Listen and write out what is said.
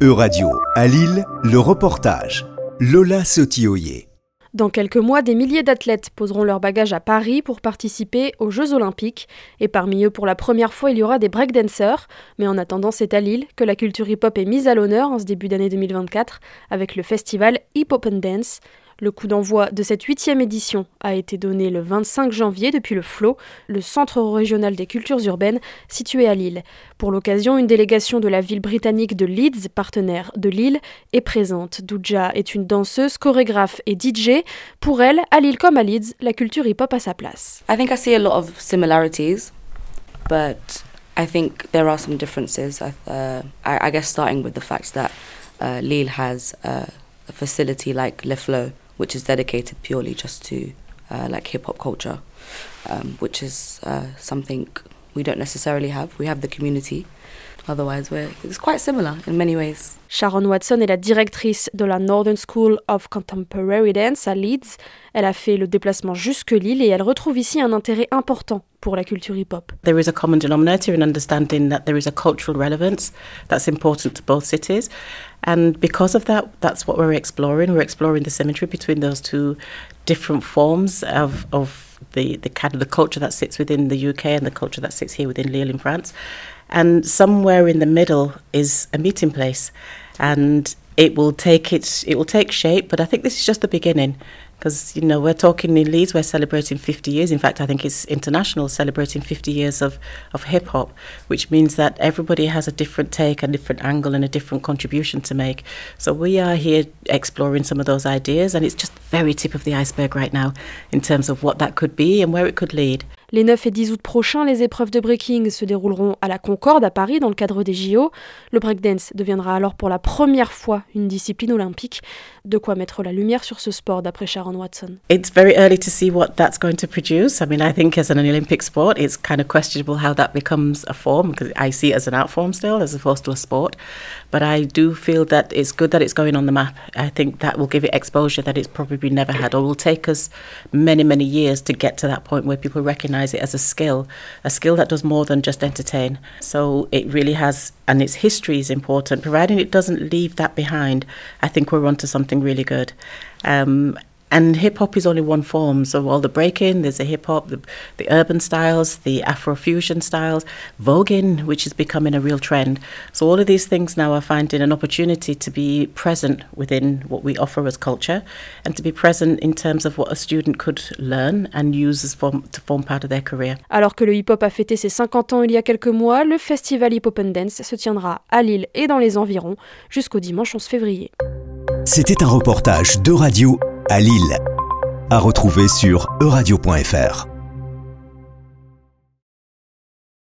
E-Radio, à Lille, le reportage. Lola Sotioyer. Dans quelques mois, des milliers d'athlètes poseront leur bagage à Paris pour participer aux Jeux Olympiques. Et parmi eux, pour la première fois, il y aura des breakdancers. Mais en attendant, c'est à Lille que la culture hip-hop est mise à l'honneur en ce début d'année 2024 avec le festival Hip Hop and Dance. Le coup d'envoi de cette huitième édition a été donné le 25 janvier depuis le FLO, le Centre régional des cultures urbaines situé à Lille. Pour l'occasion, une délégation de la ville britannique de Leeds, partenaire de Lille, est présente. Douja est une danseuse, chorégraphe et DJ. Pour elle, à Lille comme à Leeds, la culture hip-hop a sa place. I think I see a lot of similarities, but I think there are some differences. Uh, I, guess starting with the fact that uh, Lille has uh, a facility like Le which is dedicated purely just to uh, like hip hop culture, um, which is uh, something we don't necessarily have. We have the community. Otherwise, we're, it's quite similar in many ways. Sharon Watson est la directrice de la Northern School of Contemporary Dance à Leeds. Elle a fait le déplacement jusque Lille et elle retrouve ici un intérêt important pour la culture hip-hop. There is a common denominator in understanding that there is a cultural relevance that's important to both cities. And because of that, that's what we're exploring. We're exploring the symmetry between those two different forms of, of the, the kind of the culture that sits within the UK and the culture that sits here within Lille in France. And somewhere in the middle is a meeting place. And it will take its it will take shape, but I think this is just the beginning because you know we're talking in Leeds we're celebrating 50 years. In fact I think it's international celebrating 50 years of of hip hop which means that everybody has a different take a different angle and a different contribution to make. So we are here exploring some of those ideas and it's just very tip of the iceberg right now in terms of what that could be and where it could lead Les 9 et 10 août prochains, les épreuves de breaking se dérouleront à la Concorde à Paris dans le cadre des JO. Le breakdance deviendra alors pour la première fois une discipline olympique. De quoi mettre la lumière sur ce sport d'après Sharon Watson. It's very early to see what that's going to produce. I mean, I think as an Olympic sport, it's kind of questionable how that becomes a form because I see it as an art form still as opposed to a sport. But I do feel that it's good that it's going on the map. I think that will give it exposure that it's probably never had or will take us many, many years to get to that point where people recognize recognize it as a skill, a skill that does more than just entertain. So it really has, and its history is important. Providing it doesn't leave that behind, I think we're onto something really good. Um, and hip hop is only one form. So all the breaking, there's a hip hop, the, the urban styles, the Afrofusion styles, voguing, which is becoming a real trend. So all of these things now are finding an opportunity to be present within what we offer as culture, and to be present in terms of what a student could learn and use as form, to form part of their career. Alors que le hip hop a fêté ses 50 ans il y a quelques mois, le festival Hip Hop and Dance se tiendra à Lille et dans les environs jusqu'au dimanche 11 février. C'était un reportage de radio à Lille. À retrouver sur euradio.fr.